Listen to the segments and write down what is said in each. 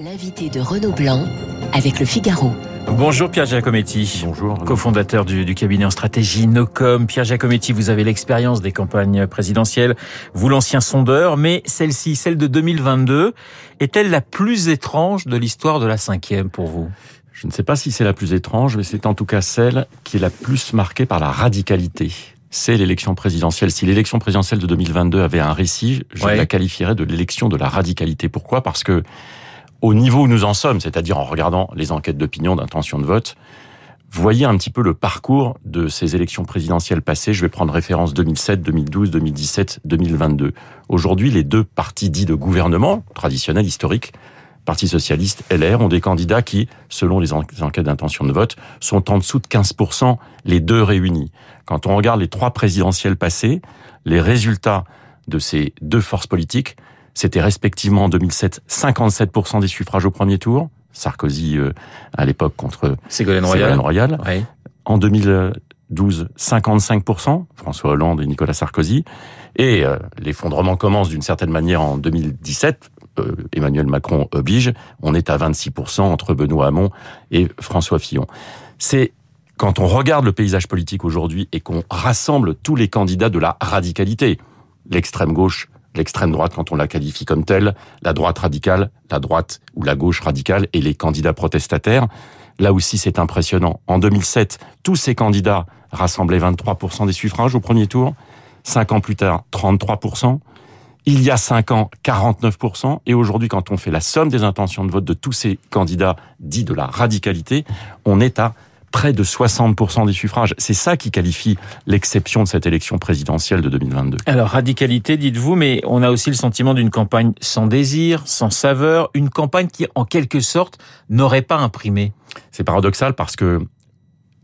L'invité de Renaud Blanc avec le Figaro. Bonjour Pierre Giacometti. Bonjour. Cofondateur du, du, cabinet en stratégie Nocom. Pierre Giacometti, vous avez l'expérience des campagnes présidentielles, vous l'ancien sondeur, mais celle-ci, celle de 2022, est-elle la plus étrange de l'histoire de la cinquième pour vous? Je ne sais pas si c'est la plus étrange, mais c'est en tout cas celle qui est la plus marquée par la radicalité. C'est l'élection présidentielle. Si l'élection présidentielle de 2022 avait un récit, je Ouais. la qualifierais de l'élection de la radicalité. Pourquoi? Parce que au niveau où nous en sommes, c'est-à-dire en regardant les enquêtes d'opinion d'intention de vote, voyez un petit peu le parcours de ces élections présidentielles passées. Je vais prendre référence 2007, 2012, 2017, 2022. Aujourd'hui, les deux partis dits de gouvernement, traditionnels, historiques, Parti socialiste, LR, ont des candidats qui, selon les en- les enquêtes d'intention de vote, sont en dessous de 15%, les deux réunis. Quand on regarde les trois présidentielles passées, les résultats de ces deux forces politiques, c'était respectivement en 2007 57% des suffrages au premier tour, Sarkozy euh, à l'époque contre Ségolène Ségolène Royal. Royal. Ouais. En 2012, 55%, François Hollande et Nicolas Sarkozy. Et euh, l'effondrement commence d'une certaine manière en 2017. euh, Emmanuel Macron oblige. On est à 26% entre Benoît Hamon et François Fillon. C'est quand on regarde le paysage politique aujourd'hui et qu'on rassemble tous les candidats de la radicalité, l'extrême gauche, l'extrême droite quand on la qualifie comme telle, la droite radicale, la droite ou la gauche radicale et les candidats protestataires, Là aussi, c'est impressionnant. En 2007, tous ces candidats rassemblaient 23% des suffrages au premier tour. Cinq ans plus tard, 33%. Il y a cinq ans, 49%. Et aujourd'hui, quand on fait la somme des intentions de vote de tous ces candidats dits de la radicalité, on est à près de 60% des suffrages. C'est ça qui qualifie l'exception de cette élection présidentielle de 2022. Alors, radicalité, dites-vous, mais on a aussi le sentiment d'une campagne sans désir, sans saveur, une campagne qui, en quelque sorte, n'aurait pas imprimé. C'est paradoxal parce que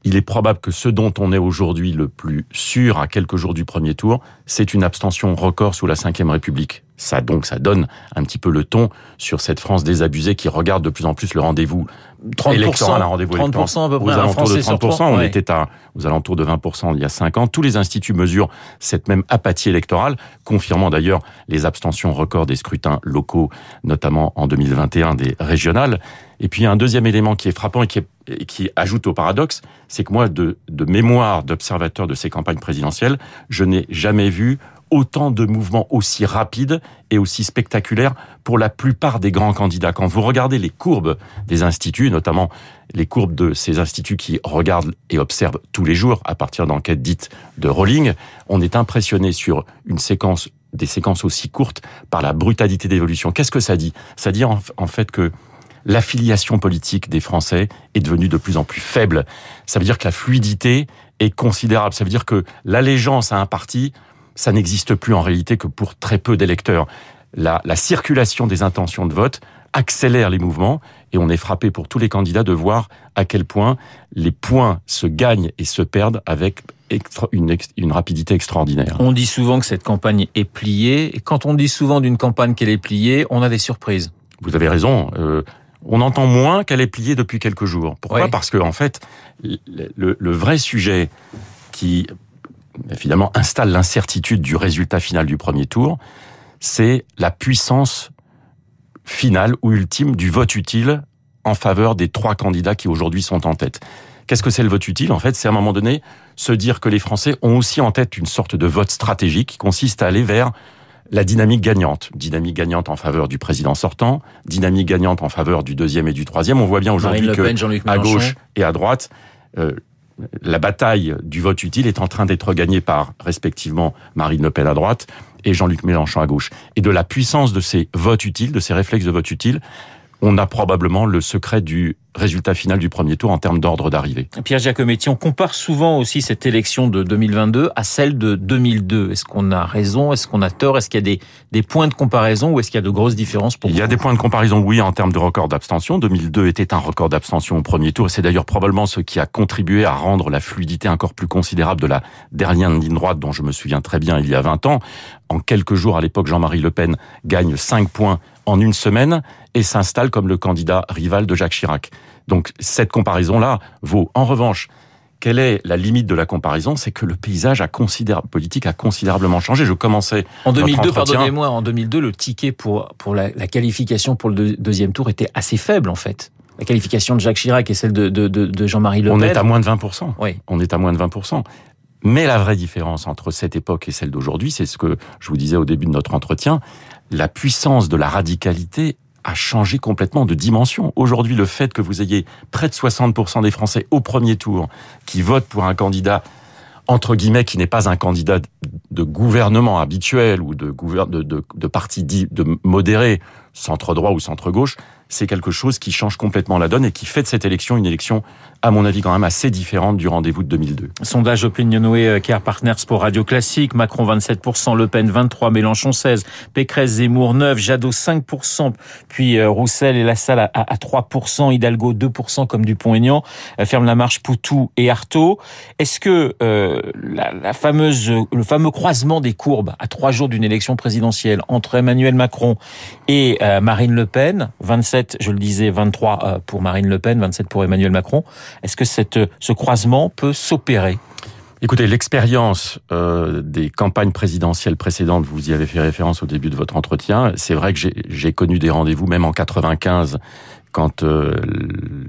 il est probable que ce dont on est aujourd'hui le plus sûr à quelques jours du premier tour, c'est une abstention record sous la Ve République. Ça donc, ça donne un petit peu le ton sur cette France désabusée qui regarde de plus en plus le rendez-vous 30%, électoral, un rendez-vous 30% à peu près, alentours de Français sur 30%. trois, on ouais. était à, aux alentours de 20% il y a 5 ans. Tous les instituts mesurent cette même apathie électorale, confirmant d'ailleurs les abstentions records des scrutins locaux, notamment en 2021 des régionales. Et puis il y a un deuxième élément qui est frappant et qui, ajoute au paradoxe, c'est que moi, de, mémoire d'observateur de ces campagnes présidentielles, je n'ai jamais vu autant de mouvements aussi rapides et aussi spectaculaires pour la plupart des grands candidats. Quand vous regardez les courbes des instituts, notamment les courbes de ces instituts qui regardent et observent tous les jours à partir d'enquêtes dites de rolling, on est impressionné sur une séquence des séquences aussi courtes par la brutalité d'évolution. Qu'est-ce que ça dit? Ça dit en fait que l'affiliation politique des Français est devenue de plus en plus faible. Ça veut dire que la fluidité est considérable. Ça veut dire que l'allégeance à un parti, ça n'existe plus en réalité que pour très peu d'électeurs. La, la circulation des intentions de vote accélère les mouvements et on est frappé pour tous les candidats de voir à quel point les points se gagnent et se perdent avec extra- une, ex- une rapidité extraordinaire. On dit souvent que cette campagne est pliée, et quand on dit souvent d'une campagne qu'elle est pliée, on a des surprises. Vous avez raison. euh, on entend moins qu'elle est pliée depuis quelques jours. Pourquoi Oui. Parce que en fait, le, le- le vrai sujet qui finalement installe l'incertitude du résultat final du premier tour, c'est la puissance finale ou ultime du vote utile en faveur des trois candidats qui aujourd'hui sont en tête. Qu'est-ce que c'est le vote utile? En fait, c'est à un moment donné se dire que les Français ont aussi en tête une sorte de vote stratégique qui consiste à aller vers la dynamique gagnante. Dynamique gagnante en faveur du président sortant, dynamique gagnante en faveur du deuxième et du troisième. On voit bien aujourd'hui que Pen, à gauche et à droite, euh, la bataille du vote utile est en train d'être gagnée par respectivement Marine Le Pen à droite et Jean-Luc Mélenchon à gauche. Et de la puissance de ces votes utiles, de ces réflexes de vote utile, on a probablement le secret du résultat final du premier tour en termes d'ordre d'arrivée. Pierre Giacometti, on compare souvent aussi cette élection de 2022 à celle de 2002. Est-ce qu'on a raison? Est-ce qu'on a tort? Est-ce qu'il y a des, des points de comparaison ou est-ce qu'il y a de grosses différences pour Il y a des points de comparaison, oui, en termes de record d'abstention. 2002 était un record d'abstention au premier tour. et C'est d'ailleurs probablement ce qui a contribué à rendre la fluidité encore plus considérable de la dernière ligne droite, dont je me souviens très bien il y a 20 ans. En quelques jours, à l'époque, Jean-Marie Le Pen gagne 5 points en une semaine et s'installe comme le candidat rival de Jacques Chirac. Donc cette comparaison-là vaut en revanche quelle est la limite de la comparaison? C'est que le paysage a politique a considérablement changé. Je commençais en 2002, pardonnez-moi, en 2002, le ticket pour pour la, qualification pour le deuxième tour était assez faible en fait. La qualification de Jacques Chirac et celle de, de, de Jean-Marie Le Pen. On est à moins de 20 Oui. On est à moins de 20 mais la vraie différence entre cette époque et celle d'aujourd'hui, c'est ce que je vous disais au début de notre entretien, la puissance de la radicalité a changé complètement de dimension. Aujourd'hui, le fait que vous ayez près de 60% des Français au premier tour qui votent pour un candidat entre guillemets, qui n'est pas un candidat de gouvernement habituel ou de, parti dit de modéré, centre droit ou centre gauche, c'est quelque chose qui change complètement la donne et qui fait de cette élection une élection, à mon avis, quand même assez différente du rendez-vous de 2002. Sondage Opinionway euh, Care Partners pour Radio Classique, Macron 27%, Le Pen 23%, Mélenchon 16%, Pécresse, Zemmour 9%, Jadot 5%, puis euh, Roussel et Lassalle à, à 3%, Hidalgo 2% comme Dupont-Aignan, euh, ferme la marche Poutou et Artaud. Est-ce que la, la, fameuse, le fameux croisement des courbes à trois jours d'une élection présidentielle entre Emmanuel Macron et Marine Le Pen, 27 je le disais, 23 euh, pour Marine Le Pen, 27 pour Emmanuel Macron. Est-ce que cette, ce croisement peut s'opérer? Écoutez, l'expérience euh, des campagnes présidentielles précédentes, vous y avez fait référence au début de votre entretien, c'est vrai que j'ai connu des rendez-vous, même en 95, quand euh,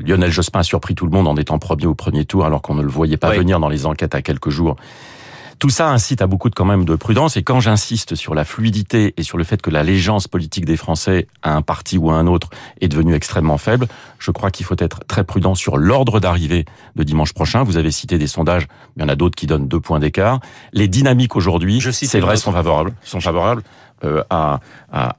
Lionel Jospin a surpris tout le monde en étant premier au premier tour, alors qu'on ne le voyait pas venir dans les enquêtes à quelques jours. Tout ça incite à beaucoup de quand même de prudence. Et quand j'insiste sur la fluidité et sur le fait que l'allégeance politique des Français à un parti ou à un autre est devenue extrêmement faible, je crois qu'il faut être très prudent sur l'ordre d'arrivée de dimanche prochain. Vous avez cité des sondages, il y en a d'autres qui donnent deux points d'écart. Les dynamiques aujourd'hui, c'est vrai, sont favorables, sont favorables. Euh, à, à,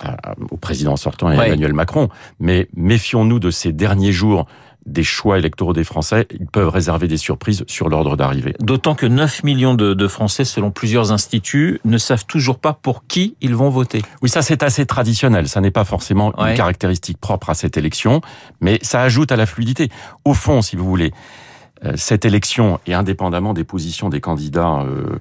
au président sortant et Emmanuel Macron. Mais méfions-nous de ces derniers jours des choix électoraux des Français, ils peuvent réserver des surprises sur l'ordre d'arrivée. D'autant que 9 millions de, Français, selon plusieurs instituts, ne savent toujours pas pour qui ils vont voter. Oui, ça c'est assez traditionnel, ça n'est pas forcément une caractéristique propre à cette élection, mais ça ajoute à la fluidité. Au fond, si vous voulez, cette élection, et indépendamment des positions des candidats euh,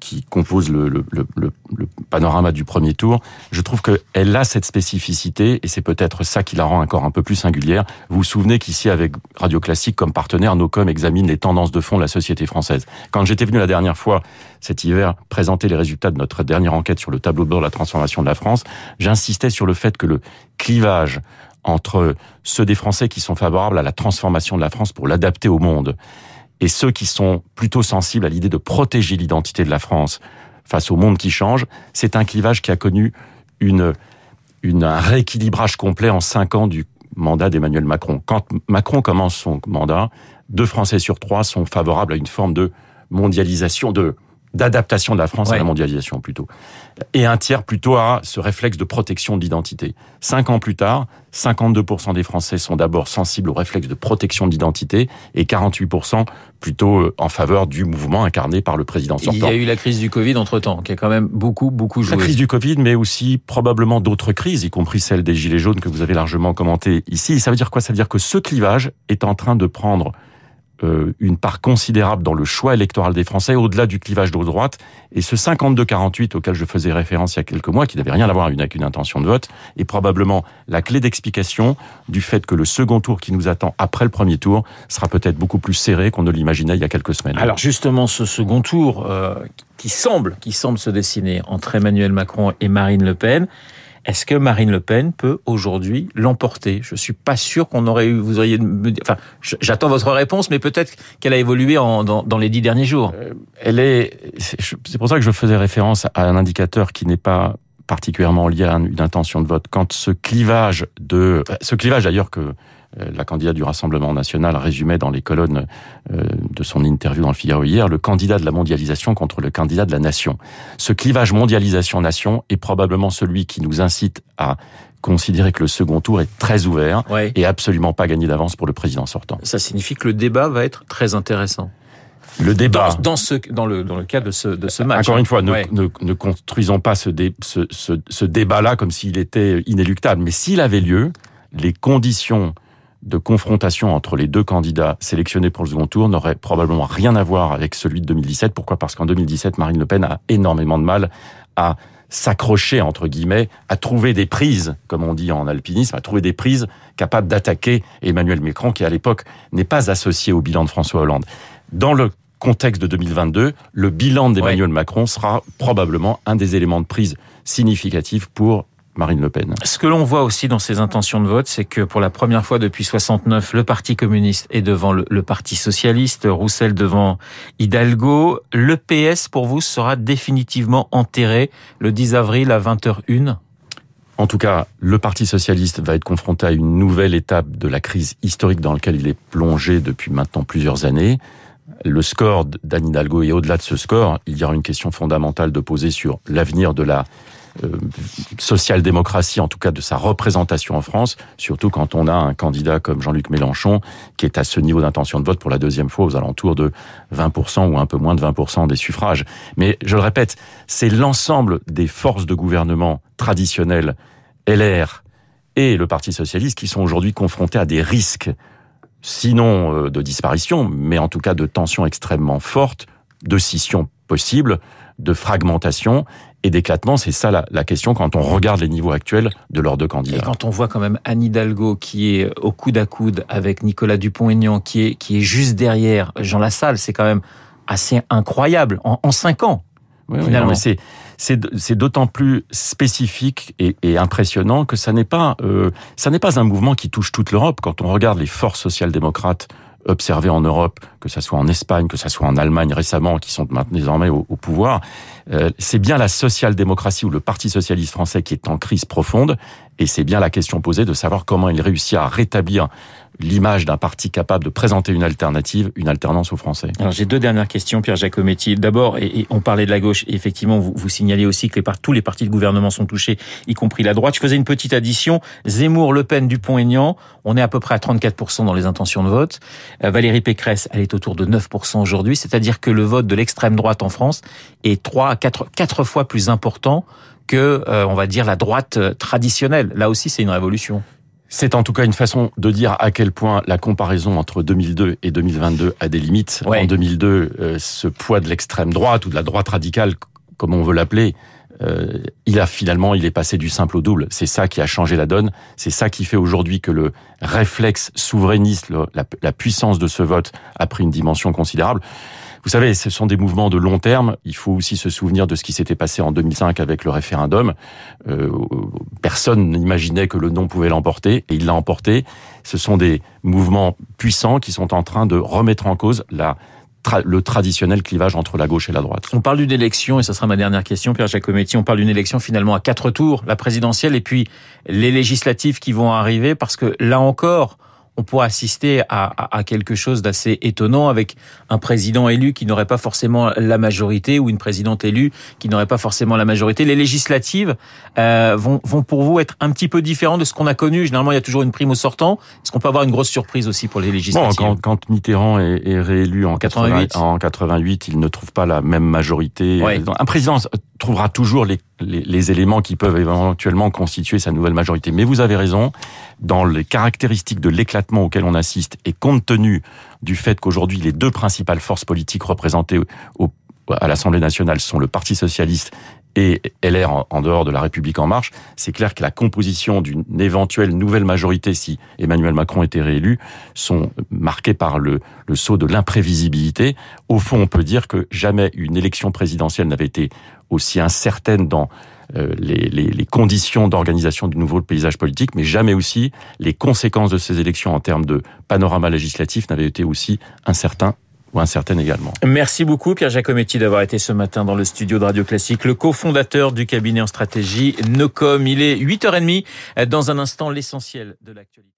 qui composent le, le, le, le, panorama du premier tour, je trouve qu'elle a cette spécificité, et c'est peut-être ça qui la rend encore un peu plus singulière. Vous vous souvenez qu'ici, avec Radio Classique comme partenaire, Nocom examine les tendances de fond de la société française. Quand j'étais venu la dernière fois, cet hiver, présenter les résultats de notre dernière enquête sur le tableau de bord de la transformation de la France, j'insistais sur le fait que le clivage entre ceux des Français qui sont favorables à la transformation de la France pour l'adapter au monde et ceux qui sont plutôt sensibles à l'idée de protéger l'identité de la France face au monde qui change, c'est un clivage qui a connu une, une, un rééquilibrage complet en cinq ans du mandat d'Emmanuel Macron. Quand Macron commence son mandat, deux Français sur trois sont favorables à une forme de mondialisation, de d'adaptation de la France à la mondialisation plutôt. Et un tiers plutôt à ce réflexe de protection de l'identité. Cinq ans plus tard, 52% des Français sont d'abord sensibles au réflexe de protection de l'identité et 48% plutôt euh, en faveur du mouvement incarné par le président sortant. Il y a eu la crise du Covid entre-temps, qui a quand même beaucoup, beaucoup joué. La crise du Covid, mais aussi probablement d'autres crises, y compris celle des Gilets jaunes que vous avez largement commenté ici. ça veut dire quoi? Ça veut dire que ce clivage est en train de prendre une part considérable dans le choix électoral des Français, au-delà du clivage de droite. Et ce 52-48 auquel je faisais référence il y a quelques mois, qui n'avait rien à voir avec une intention de vote, est probablement la clé d'explication du fait que le second tour qui nous attend après le premier tour sera peut-être beaucoup plus serré qu'on ne l'imaginait il y a quelques semaines. Alors justement, ce second tour euh, qui semble, qui semble se dessiner entre Emmanuel Macron et Marine Le Pen, est-ce que Marine Le Pen peut aujourd'hui l'emporter? Je suis pas sûr qu'on aurait eu. Vous auriez. Enfin, j'attends votre réponse, mais peut-être qu'elle a évolué en, dans, dans, les dix derniers jours. Euh, elle est. C'est pour ça que je faisais référence à un indicateur qui n'est pas particulièrement lié à une intention de vote. Quand ce clivage de, ce clivage d'ailleurs que la candidate du Rassemblement national résumait dans les colonnes euh, de son interview dans le Figaro hier, le candidat de la mondialisation contre le candidat de la nation. Ce clivage mondialisation-nation est probablement celui qui nous incite à considérer que le second tour est très ouvert et absolument pas gagné d'avance pour le président sortant. Ça signifie que le débat va être très intéressant. Le débat dans, ce dans le dans le cas de ce de ce match. Encore une fois, ne, ne, ne, construisons pas ce, ce, ce, ce débat-là comme s'il était inéluctable. Mais s'il avait lieu, les conditions de confrontation entre les deux candidats sélectionnés pour le second tour n'aurait probablement rien à voir avec celui de 2017. Pourquoi? Parce qu'en 2017, Marine Le Pen a énormément de mal à s'accrocher, entre guillemets, à trouver des prises, comme on dit en alpinisme, à trouver des prises capables d'attaquer Emmanuel Macron, qui à l'époque n'est pas associé au bilan de François Hollande. dans le contexte de 2022, le bilan d'Emmanuel Macron sera probablement un des éléments de prise significatifs pour Marine Le Pen. Ce que l'on voit aussi dans ces intentions de vote, c'est que pour la première fois depuis 69, le Parti communiste est devant le, le, Parti socialiste, Roussel devant Hidalgo. Le PS, pour vous, sera définitivement enterré le 10 avril à 20h01 en tout cas, le Parti socialiste va être confronté à une nouvelle étape de la crise historique dans laquelle il est plongé depuis maintenant plusieurs années. Le score d'Anne Hidalgo et au-delà de ce score, il y aura une question fondamentale de poser sur l'avenir de la social-démocratie, en tout cas de sa représentation en France, surtout quand on a un candidat comme Jean-Luc Mélenchon qui est à ce niveau d'intention de vote pour la deuxième fois aux alentours de 20% ou un peu moins de 20% des suffrages. Mais je le répète, c'est l'ensemble des forces de gouvernement traditionnelles, LR et le Parti socialiste, qui sont aujourd'hui confrontés à des risques, sinon euh, de disparition, mais en tout cas de tensions extrêmement fortes, de scission possible, de fragmentation et d'éclatement. C'est ça la, la, question quand on regarde les niveaux actuels de leurs deux candidats. Et quand on voit quand même Anne Hidalgo qui est au coude à coude avec Nicolas Dupont-Aignan qui est, qui est juste derrière Jean Lassalle, c'est quand même assez incroyable en, en cinq ans. Oui, finalement. Oui, c'est c'est d'autant plus spécifique et, et, impressionnant que ça n'est pas euh, ça n'est pas un mouvement qui touche toute l'Europe. Quand on regarde les forces social-démocrates observées en Europe, que ça soit en Espagne, que ça soit en Allemagne récemment, qui sont maintenant désormais au, au pouvoir, euh, c'est bien la social-démocratie ou le Parti socialiste français qui est en crise profonde, et c'est bien la question posée de savoir comment il réussit à rétablir l'image d'un parti capable de présenter une alternative, une alternance aux Français. Alors j'ai deux dernières questions, Pierre Jacometti. D'abord, et, on parlait de la gauche, et effectivement, vous, vous signalez aussi que les, tous les partis de gouvernement sont touchés, y compris la droite. Je faisais une petite addition. Zemmour, Le Pen, Dupont-Aignan, on est à peu près à 34% dans les intentions de vote. Euh, Valérie Pécresse, elle est autour de 9% aujourd'hui, c'est-à-dire que le vote de l'extrême droite en France est 3 à 4, 4 fois plus important que, euh, on va dire, la droite euh, traditionnelle. Là aussi, c'est une révolution. C'est en tout cas une façon de dire à quel point la comparaison entre 2002 et 2022 a des limites. Ouais. En 2002, euh, ce poids de l'extrême droite ou de la droite radicale, comme on veut l'appeler, euh, il a finalement, il est passé du simple au double. C'est ça qui a changé la donne. C'est ça qui fait aujourd'hui que le réflexe souverainiste, le, la, la puissance de ce vote a pris une dimension considérable. Vous savez, ce sont des mouvements de long terme. Il faut aussi se souvenir de ce qui s'était passé en 2005 avec le référendum. Euh, personne n'imaginait que le non pouvait l'emporter, et il l'a emporté. Ce sont des mouvements puissants qui sont en train de remettre en cause la le traditionnel clivage entre la gauche et la droite. On parle d'une élection, et ce sera ma dernière question, Pierre Jacometti, on parle d'une élection finalement à quatre tours, la présidentielle et puis les législatives qui vont arriver, parce que là encore, on pourrait assister à, à, à quelque chose d'assez étonnant avec un président élu qui n'aurait pas forcément la majorité ou une présidente élue qui n'aurait pas forcément la majorité. Les législatives euh, vont, vont pour vous être un petit peu différents de ce qu'on a connu. Généralement, il y a toujours une prime au sortant. Est-ce qu'on peut avoir une grosse surprise aussi pour les législatives bon, quand, quand, Mitterrand est, est réélu en 88. 80, en 88, il ne trouve pas la même majorité. Ouais. Un président trouvera toujours les, éléments qui peuvent éventuellement constituer sa nouvelle majorité. Mais vous avez raison, dans les caractéristiques de l'éclatement auquel on assiste, et compte tenu du fait qu'aujourd'hui les deux principales forces politiques représentées au, à l'Assemblée nationale sont le Parti socialiste et LR en, en dehors de la République en marche, c'est clair que la composition d'une éventuelle nouvelle majorité, si Emmanuel Macron était réélu, sont marquées par le, le saut de l'imprévisibilité. Au fond, on peut dire que jamais une élection présidentielle n'avait été aussi incertaine dans euh, les, les, les, conditions d'organisation du nouveau paysage politique, mais jamais aussi les conséquences de ces élections en termes de panorama législatif n'avaient été aussi incertains ou également. Merci beaucoup Pierre Jacometti d'avoir été ce matin dans le studio de Radio Classique, le cofondateur du cabinet en stratégie Nocom. Il est 8h30 dans un instant l'essentiel de l'actualité.